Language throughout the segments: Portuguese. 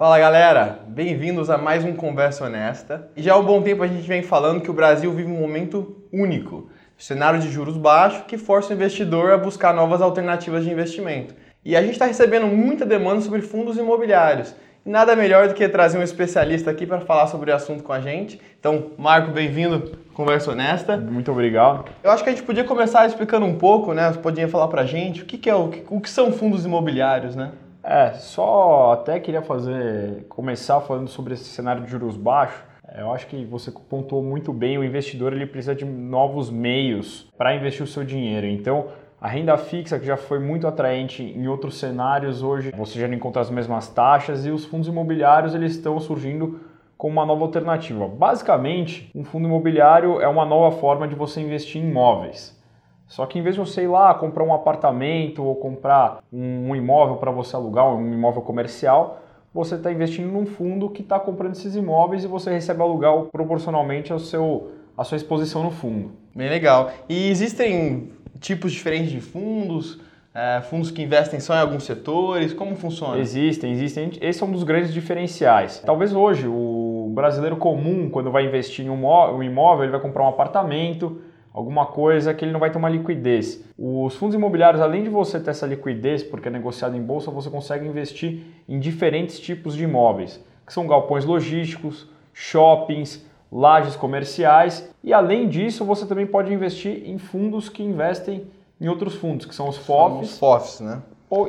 Fala galera, bem-vindos a mais um Conversa Honesta. E já há um bom tempo a gente vem falando que o Brasil vive um momento único, cenário de juros baixos que força o investidor a buscar novas alternativas de investimento. E a gente está recebendo muita demanda sobre fundos imobiliários. E nada melhor do que trazer um especialista aqui para falar sobre o assunto com a gente. Então, Marco, bem-vindo Conversa Honesta. Muito obrigado. Eu acho que a gente podia começar explicando um pouco, né? Você podia falar para a gente o que, que é o, o que são fundos imobiliários, né? É, só até queria fazer, começar falando sobre esse cenário de juros baixos. É, eu acho que você pontuou muito bem, o investidor ele precisa de novos meios para investir o seu dinheiro. Então, a renda fixa, que já foi muito atraente em outros cenários, hoje você já não encontra as mesmas taxas e os fundos imobiliários eles estão surgindo como uma nova alternativa. Basicamente, um fundo imobiliário é uma nova forma de você investir em imóveis. Só que em vez de você ir lá comprar um apartamento ou comprar um imóvel para você alugar, um imóvel comercial, você está investindo num fundo que está comprando esses imóveis e você recebe aluguel proporcionalmente ao seu, à sua exposição no fundo. Bem legal. E existem tipos diferentes de fundos? É, fundos que investem só em alguns setores? Como funciona? Existem, existem. Esse é um dos grandes diferenciais. Talvez hoje o brasileiro comum, quando vai investir em um imóvel, ele vai comprar um apartamento, alguma coisa que ele não vai ter uma liquidez. Os fundos imobiliários, além de você ter essa liquidez, porque é negociado em bolsa, você consegue investir em diferentes tipos de imóveis, que são galpões logísticos, shoppings, lajes comerciais e além disso você também pode investir em fundos que investem em outros fundos, que são os FOFs. Os FOFs, né?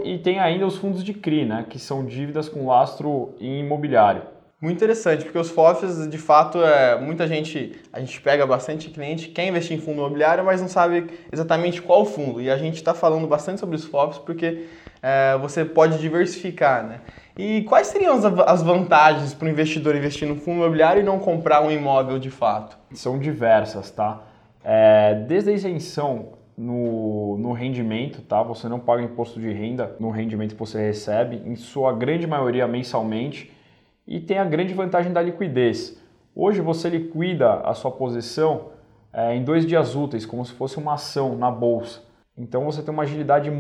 E tem ainda os fundos de CRI, né, que são dívidas com lastro imobiliário. Muito interessante, porque os FOFs, de fato, é, muita gente, a gente pega bastante cliente que quer investir em fundo imobiliário, mas não sabe exatamente qual fundo. E a gente está falando bastante sobre os FOFs porque é, você pode diversificar, né? E quais seriam as vantagens para o investidor investir no fundo imobiliário e não comprar um imóvel de fato? São diversas, tá? É, desde a isenção no, no rendimento, tá? Você não paga imposto de renda no rendimento que você recebe, em sua grande maioria mensalmente e tem a grande vantagem da liquidez. Hoje você liquida a sua posição é, em dois dias úteis, como se fosse uma ação na bolsa. Então você tem uma agilidade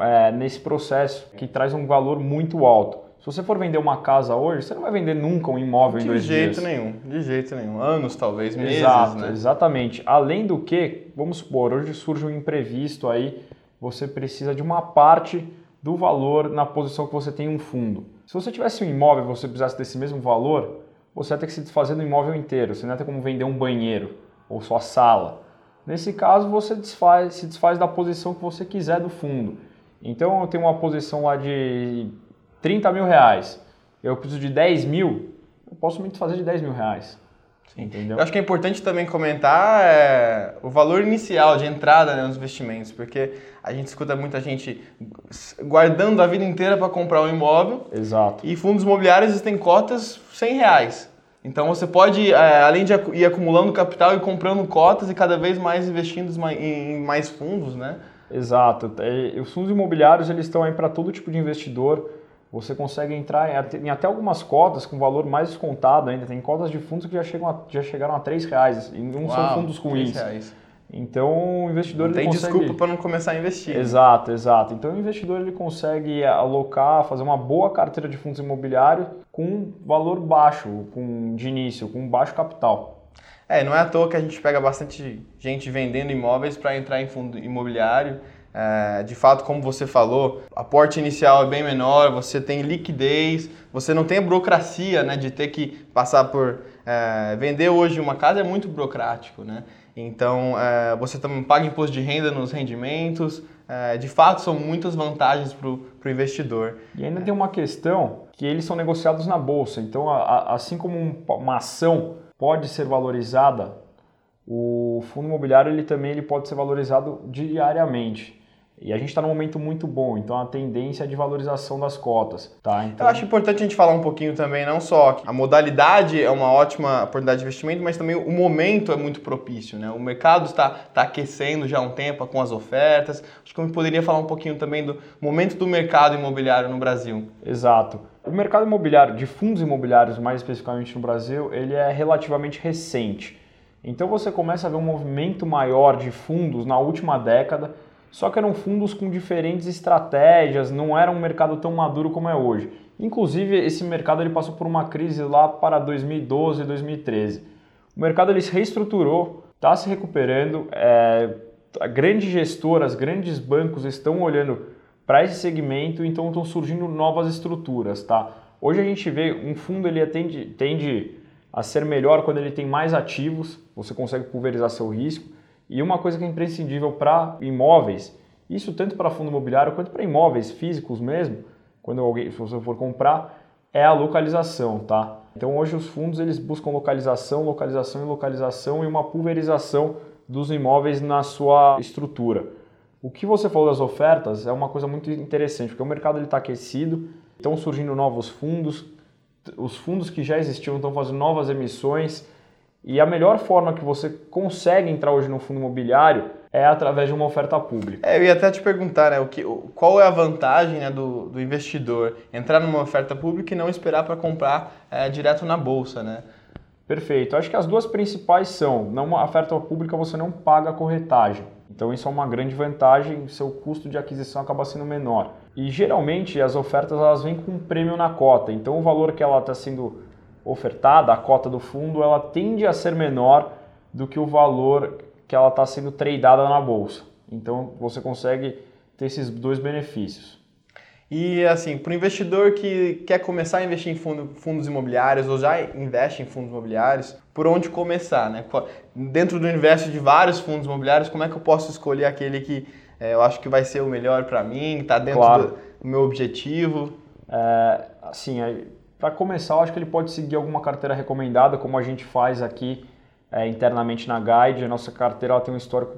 é, nesse processo que traz um valor muito alto. Se você for vender uma casa hoje, você não vai vender nunca um imóvel de em dois dias. De jeito nenhum, de jeito nenhum. Anos, talvez, meses, Exato, né? Exatamente. Além do que, vamos supor, hoje surge um imprevisto aí, você precisa de uma parte do valor na posição que você tem em um fundo. Se você tivesse um imóvel e você precisasse desse mesmo valor, você ia ter que se desfazer do imóvel inteiro. Você não ia ter como vender um banheiro ou sua sala. Nesse caso, você desfaz, se desfaz da posição que você quiser do fundo. Então, eu tenho uma posição lá de 30 mil reais. Eu preciso de 10 mil, eu posso me desfazer de 10 mil reais. Entendeu? Eu acho que é importante também comentar é, o valor inicial de entrada né, nos investimentos, porque a gente escuta muita gente guardando a vida inteira para comprar um imóvel. Exato. E fundos imobiliários têm cotas 100 reais. Então você pode, é, além de ir acumulando capital e comprando cotas e cada vez mais investindo em mais fundos, né? Exato. Os fundos imobiliários eles estão aí para todo tipo de investidor você consegue entrar em até algumas cotas com valor mais descontado ainda. Tem cotas de fundos que já, chegam a, já chegaram a 3 reais e não Uau, são fundos ruins. Então o investidor não tem consegue... desculpa para não começar a investir. Exato, exato. Então o investidor ele consegue alocar, fazer uma boa carteira de fundos imobiliários com valor baixo, com de início, com baixo capital. É, não é à toa que a gente pega bastante gente vendendo imóveis para entrar em fundo imobiliário. É, de fato, como você falou, a porte inicial é bem menor, você tem liquidez, você não tem a burocracia né, de ter que passar por. É, vender hoje uma casa é muito burocrático, né? Então, é, você também paga imposto de renda nos rendimentos. É, de fato, são muitas vantagens para o investidor. E ainda tem uma questão que eles são negociados na bolsa. Então, a, a, assim como um, uma ação pode ser valorizada, o fundo imobiliário ele também ele pode ser valorizado diariamente. E a gente está num momento muito bom, então a tendência é de valorização das cotas. Tá? Então... Eu acho importante a gente falar um pouquinho também, não só que a modalidade é uma ótima oportunidade de investimento, mas também o momento é muito propício. Né? O mercado está, está aquecendo já há um tempo com as ofertas. Acho que eu poderia falar um pouquinho também do momento do mercado imobiliário no Brasil. Exato. O mercado imobiliário, de fundos imobiliários mais especificamente no Brasil, ele é relativamente recente. Então você começa a ver um movimento maior de fundos na última década só que eram fundos com diferentes estratégias, não era um mercado tão maduro como é hoje. Inclusive, esse mercado ele passou por uma crise lá para 2012 e 2013. O mercado ele se reestruturou, está se recuperando, é, grandes gestoras, grandes bancos estão olhando para esse segmento, então estão surgindo novas estruturas, tá? Hoje a gente vê um fundo ele tende, tende a ser melhor quando ele tem mais ativos, você consegue pulverizar seu risco. E uma coisa que é imprescindível para imóveis, isso tanto para fundo imobiliário quanto para imóveis físicos mesmo, quando alguém, se você for comprar, é a localização, tá? Então hoje os fundos eles buscam localização, localização e localização e uma pulverização dos imóveis na sua estrutura. O que você falou das ofertas é uma coisa muito interessante, porque o mercado está aquecido, estão surgindo novos fundos, os fundos que já existiam estão fazendo novas emissões, e a melhor forma que você consegue entrar hoje no fundo imobiliário é através de uma oferta pública. É, eu ia até te perguntar, né, o que, qual é a vantagem né, do, do investidor entrar numa oferta pública e não esperar para comprar é, direto na bolsa, né? Perfeito. Acho que as duas principais são, numa oferta pública você não paga corretagem. Então isso é uma grande vantagem, seu custo de aquisição acaba sendo menor. E geralmente as ofertas elas vêm com um prêmio na cota, então o valor que ela está sendo ofertada, a cota do fundo, ela tende a ser menor do que o valor que ela está sendo tradeada na bolsa. Então você consegue ter esses dois benefícios. E assim, para o investidor que quer começar a investir em fundo, fundos imobiliários ou já investe em fundos imobiliários, por onde começar? Né? Dentro do universo de vários fundos imobiliários, como é que eu posso escolher aquele que é, eu acho que vai ser o melhor para mim, está dentro claro. do, do, meu objetivo? É, assim, para começar, eu acho que ele pode seguir alguma carteira recomendada, como a gente faz aqui é, internamente na Guide. A nossa carteira tem um histórico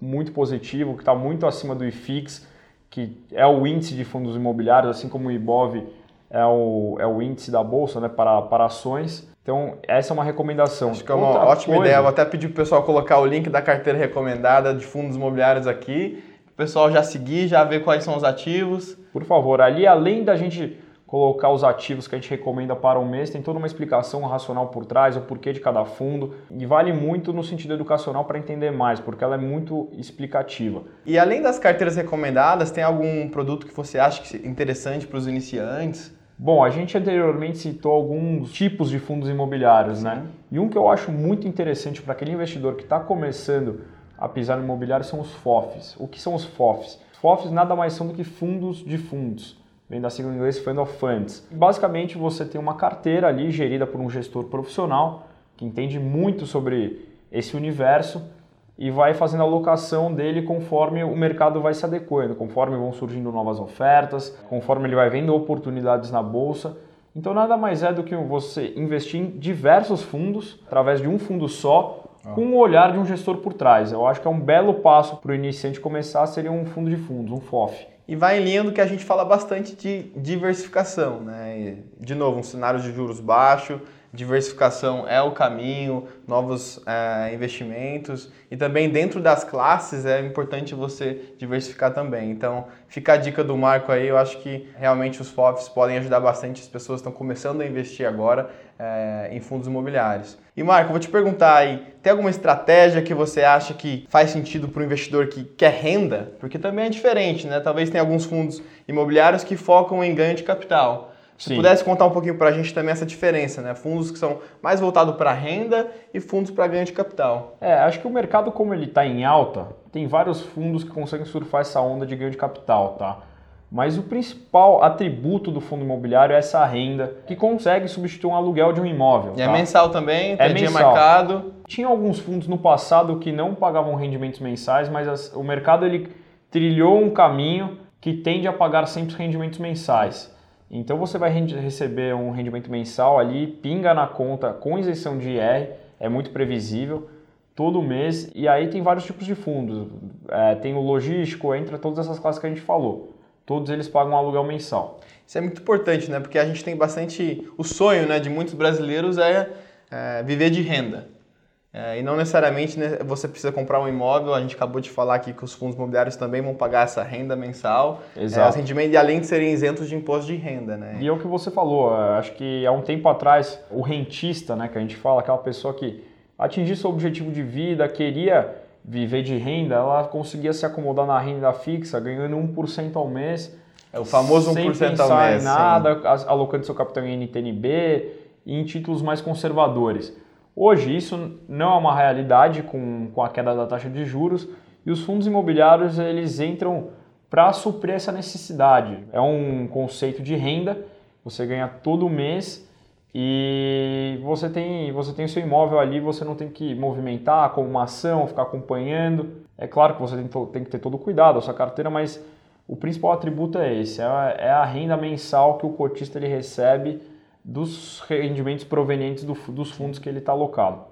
muito positivo, que está muito acima do IFIX, que é o índice de fundos imobiliários, assim como o IBOV é o, é o índice da Bolsa né, para, para ações. Então, essa é uma recomendação. Acho que é uma Outra ótima coisa... ideia. Vou até pedir para o pessoal colocar o link da carteira recomendada de fundos imobiliários aqui. Pessoal já seguir, já ver quais são os ativos. Por favor, ali além da gente colocar os ativos que a gente recomenda para o mês, tem toda uma explicação racional por trás, o porquê de cada fundo, e vale muito no sentido educacional para entender mais, porque ela é muito explicativa. E além das carteiras recomendadas, tem algum produto que você acha é interessante para os iniciantes? Bom, a gente anteriormente citou alguns tipos de fundos imobiliários, né? E um que eu acho muito interessante para aquele investidor que está começando a pisar no imobiliário são os FOFs. O que são os FOFs? FOFs nada mais são do que fundos de fundos vem da sigla em inglês Fund of Funds. Basicamente, você tem uma carteira ali gerida por um gestor profissional que entende muito sobre esse universo e vai fazendo a alocação dele conforme o mercado vai se adequando, conforme vão surgindo novas ofertas, conforme ele vai vendo oportunidades na bolsa. Então nada mais é do que você investir em diversos fundos através de um fundo só. Com o olhar de um gestor por trás. Eu acho que é um belo passo para o iniciante começar seria um fundo de fundos, um FOF e vai em linha do que a gente fala bastante de diversificação. Né? de novo, um cenário de juros baixo, diversificação é o caminho, novos é, investimentos e também dentro das classes é importante você diversificar também. Então, fica a dica do Marco aí, eu acho que realmente os FOFs podem ajudar bastante, as pessoas estão começando a investir agora é, em fundos imobiliários. E Marco, vou te perguntar aí, tem alguma estratégia que você acha que faz sentido para o investidor que quer renda? Porque também é diferente, né? Talvez tenha alguns fundos imobiliários que focam em ganho de capital. Se Sim. pudesse contar um pouquinho para a gente também essa diferença, né? Fundos que são mais voltados para renda e fundos para ganho de capital. É, acho que o mercado, como ele está em alta, tem vários fundos que conseguem surfar essa onda de ganho de capital, tá? Mas o principal atributo do fundo imobiliário é essa renda que consegue substituir um aluguel de um imóvel. E é tá? é mensal também, tem é dia mensal. marcado. Tinha alguns fundos no passado que não pagavam rendimentos mensais, mas as, o mercado ele trilhou um caminho que tende a pagar sempre rendimentos mensais. Então você vai receber um rendimento mensal ali, pinga na conta com isenção de IR, é muito previsível, todo mês. E aí tem vários tipos de fundos. É, tem o logístico, entra todas essas classes que a gente falou. Todos eles pagam um aluguel mensal. Isso é muito importante, né? Porque a gente tem bastante. O sonho né, de muitos brasileiros é, é viver de renda. É, e não necessariamente né, você precisa comprar um imóvel, a gente acabou de falar aqui que os fundos imobiliários também vão pagar essa renda mensal. Exato. É, e além de serem isentos de imposto de renda. Né? E é o que você falou, é, acho que há um tempo atrás, o rentista, né, que a gente fala, aquela pessoa que atingiu seu objetivo de vida, queria viver de renda, ela conseguia se acomodar na renda fixa, ganhando 1% ao mês. É o famoso 1% sem ao pensar mês. em nada, alocando seu capital em NTNB e em títulos mais conservadores. Hoje isso não é uma realidade com, com a queda da taxa de juros e os fundos imobiliários eles entram para suprir essa necessidade. É um conceito de renda, você ganha todo mês e você tem, você tem o seu imóvel ali, você não tem que movimentar como uma ação, ficar acompanhando. É claro que você tem, tem que ter todo o cuidado, a sua carteira, mas o principal atributo é esse, é a, é a renda mensal que o cotista ele recebe dos rendimentos provenientes do, dos fundos que ele está alocado.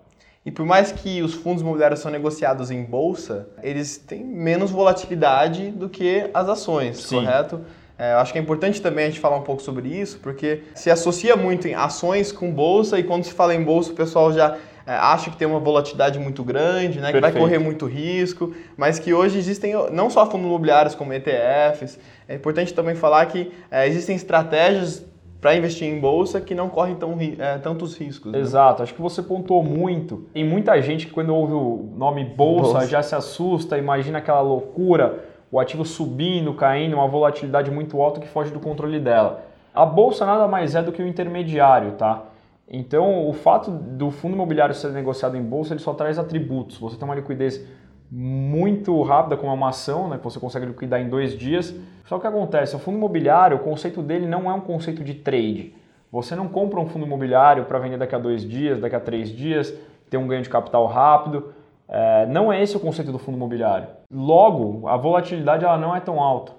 E por mais que os fundos imobiliários são negociados em bolsa, eles têm menos volatilidade do que as ações, Sim. correto? É, eu acho que é importante também a gente falar um pouco sobre isso, porque se associa muito em ações com bolsa e quando se fala em bolsa o pessoal já é, acha que tem uma volatilidade muito grande, né, que vai correr muito risco, mas que hoje existem não só fundos imobiliários como ETFs. É importante também falar que é, existem estratégias para investir em bolsa que não correm tão, é, tantos riscos. né? Exato, acho que você pontuou muito. Tem muita gente que quando ouve o nome bolsa, Bolsa. já se assusta, imagina aquela loucura, o ativo subindo, caindo, uma volatilidade muito alta que foge do controle dela. A bolsa nada mais é do que um intermediário, tá? Então, o fato do fundo imobiliário ser negociado em bolsa, ele só traz atributos. Você tem uma liquidez muito rápida como é uma ação, né, que você consegue liquidar em dois dias. Só que acontece, o fundo imobiliário, o conceito dele não é um conceito de trade. Você não compra um fundo imobiliário para vender daqui a dois dias, daqui a três dias, ter um ganho de capital rápido. É, não é esse o conceito do fundo imobiliário. Logo, a volatilidade ela não é tão alta.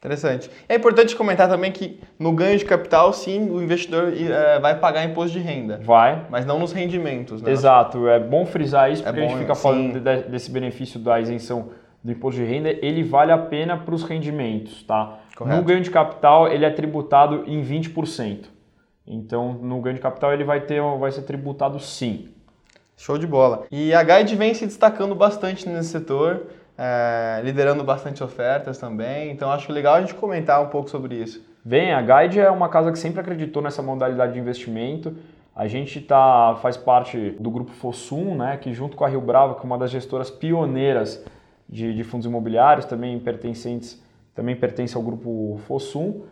Interessante. É importante comentar também que no ganho de capital, sim, o investidor eh, vai pagar imposto de renda, Vai. mas não nos rendimentos. Né? Exato, é bom frisar isso É porque a gente bom, fica sim. falando de- desse benefício da isenção do imposto de renda, ele vale a pena para os rendimentos, tá? Correto. No ganho de capital, ele é tributado em 20%. Então, no ganho de capital, ele vai, ter, vai ser tributado sim. Show de bola. E a Guide vem se destacando bastante nesse setor, eh, liderando bastante ofertas também. Então acho legal a gente comentar um pouco sobre isso. Bem, a Guide é uma casa que sempre acreditou nessa modalidade de investimento. A gente tá, faz parte do grupo Fossum, né, que junto com a Rio Bravo, que é uma das gestoras pioneiras de, de fundos imobiliários, também pertencentes, também pertence ao grupo Fossum.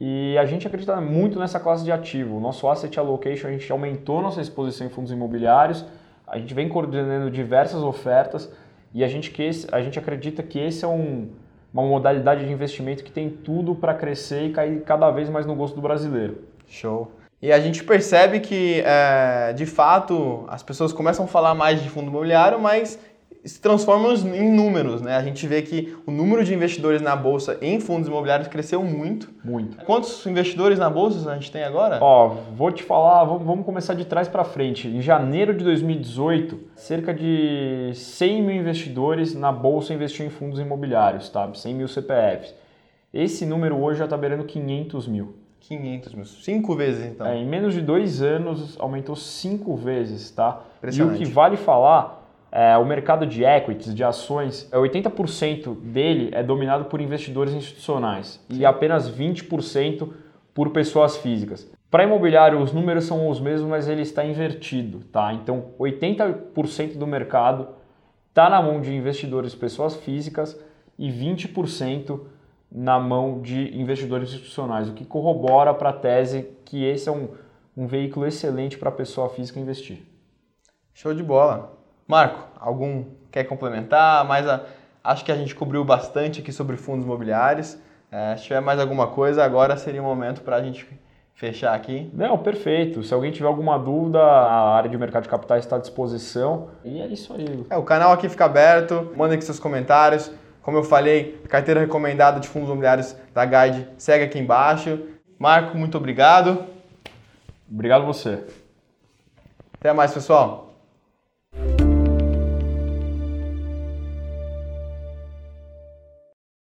E a gente acredita muito nessa classe de ativo. O nosso asset allocation, a gente aumentou nossa exposição em fundos imobiliários, a gente vem coordenando diversas ofertas e a gente, que esse- a gente acredita que esse é um, uma modalidade de investimento que tem tudo para crescer e cair cada vez mais no gosto do brasileiro. Show. E a gente percebe que, eh, de fato, as pessoas começam a falar mais de fundo imobiliário, mas se transformam em números, né? A gente vê que o número de investidores na bolsa em fundos imobiliários cresceu muito. Muito. Quantos investidores na bolsa a gente tem agora? Ó, vou te falar, vamos começar de trás para frente. Em janeiro de 2018, cerca de 100 mil investidores na bolsa investiam em fundos imobiliários, tá? 100 mil CPFs. Esse número hoje já está beirando 500 mil. 500 mil. Cinco vezes, então. É, em menos de dois anos aumentou cinco vezes, tá? E o que vale falar, é, o mercado de equities, de ações, é 80% dele é dominado por investidores institucionais e apenas 20% por pessoas físicas. Para imobiliário, os números são os mesmos, mas ele está invertido, tá? Então, 80% do mercado está na mão de investidores pessoas físicas e 20% na mão de investidores institucionais, o que corrobora para a tese que esse é um, um veículo excelente para a pessoa física investir. Show de bola. Marco, algum quer complementar? Mas a- acho que a gente cobriu bastante aqui sobre fundos imobiliários. É, se tiver mais alguma coisa, agora seria o momento para a gente fechar aqui. Não, perfeito. Se alguém tiver alguma dúvida, a área de mercado de capitais está à disposição. E é isso aí. É, o canal aqui fica aberto, mandem aqui seus comentários. Como eu falei, carteira recomendada de fundos imobiliários da Guide segue aqui embaixo. Marco, muito obrigado. Obrigado você. Até mais, pessoal.